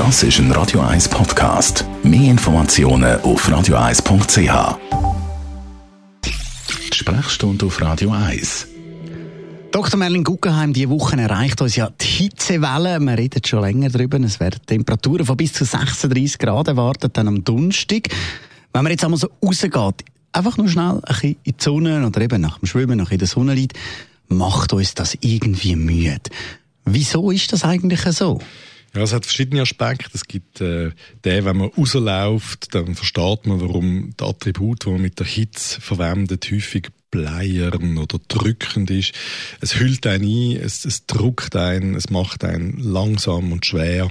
Das ist ein Radio 1 Podcast. Mehr Informationen auf radio1.ch. Sprechstunde auf Radio 1. Dr. Merlin Guggenheim, diese Woche erreicht uns ja die Hitzewelle. Wir reden schon länger darüber. Es werden Temperaturen von bis zu 36 Grad erwartet, dann am Donnerstag. Wenn man jetzt einmal so rausgeht, einfach nur schnell ein bisschen in die Sonne oder eben nach dem Schwimmen noch in der Sonne liegt, macht uns das irgendwie müde. Wieso ist das eigentlich so? Ja, es hat verschiedene Aspekte. Es gibt äh, den, wenn man rausläuft, dann versteht man, warum die Attribut, die man mit der Hitze verwendet, häufig bleiern oder drückend ist. Es hüllt einen ein, es, es druckt einen, es macht einen langsam und schwer.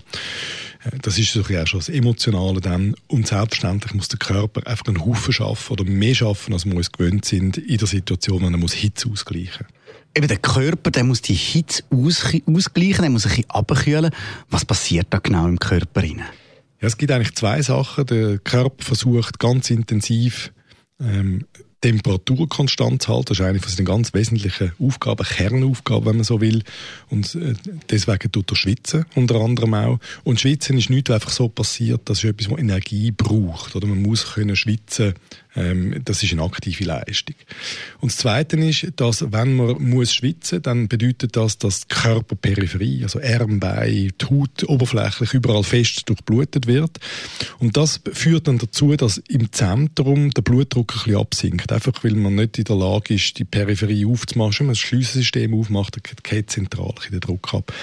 Äh, das ist so auch schon das Emotionale dann. Und selbstverständlich muss der Körper einfach einen Haufen schaffen oder mehr schaffen, als wir uns gewöhnt sind in der Situation, wenn er muss Hitze ausgleichen muss. Eben der Körper, der muss die Hitze aus, ausgleichen, der muss ein bisschen abkühlen. Was passiert da genau im Körper? Rein? Ja, es gibt eigentlich zwei Sachen. Der Körper versucht ganz intensiv ähm, Temperatur konstant zu halten. Das ist eine von seinen ganz wesentlichen Aufgaben, Kernaufgaben, wenn man so will. Und äh, deswegen tut er schwitzen, unter anderem auch. Und Schwitzen ist nicht einfach so passiert, das ist etwas, was Energie braucht. Oder man muss können schwitzen ähm, das ist eine aktive Leistung. Und das Zweite ist, dass wenn man muss schwitzen, dann bedeutet das, dass die Körperperipherie, also Arm, Bein, die Haut oberflächlich überall fest durchblutet wird. Und das führt dann dazu, dass im Zentrum der Blutdruck ein bisschen absinkt. Einfach weil man nicht in der Lage ist, die Peripherie aufzumachen. Wenn man das Schliessensystem aufmacht, dann geht zentral der Druck ab.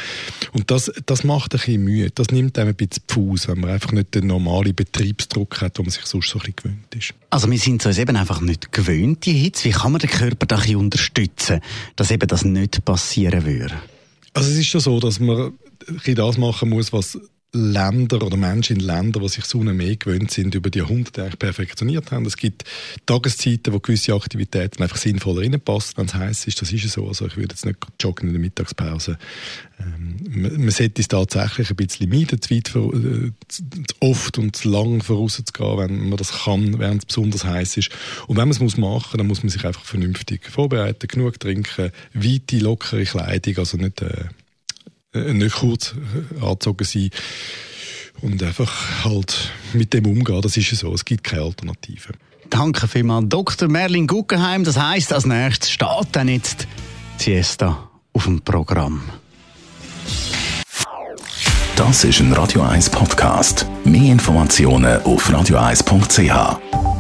Und das, das macht ein bisschen Mühe. Das nimmt einem ein bisschen Fuß, wenn man einfach nicht den normalen Betriebsdruck hat, wo man sich sonst so ein bisschen gewöhnt ist. Also wir sind uns eben einfach nicht gewöhnt, die Hitze. Wie kann man den Körper da ein unterstützen, dass eben das nicht passieren würde? Also es ist schon so, dass man das machen muss, was Länder oder Menschen in Ländern, die sich Sonne mehr gewöhnt sind, über die Jahrhunderte eigentlich perfektioniert haben. Es gibt Tageszeiten, wo gewisse Aktivitäten einfach sinnvoller reinpassen, wenn es heiß ist. Das ist so. Also ich würde jetzt nicht joggen in der Mittagspause. Ähm, man, man sollte es tatsächlich ein bisschen meiden, zu weit, äh, zu oft und zu lang vorauszugehen, wenn man das kann, während es besonders heiß ist. Und wenn man es muss machen, dann muss man sich einfach vernünftig vorbereiten, genug trinken, weite, lockere Kleidung, also nicht äh, äh, nicht kurz äh, angezogen sein und einfach halt mit dem umgehen. Das ist ja so. Es gibt keine Alternative. Danke vielmals, Dr. Merlin Guggenheim. Das heißt, als nächstes steht dann jetzt Siesta auf dem Programm. Das ist ein Radio 1 Podcast. Mehr Informationen auf radio1.ch.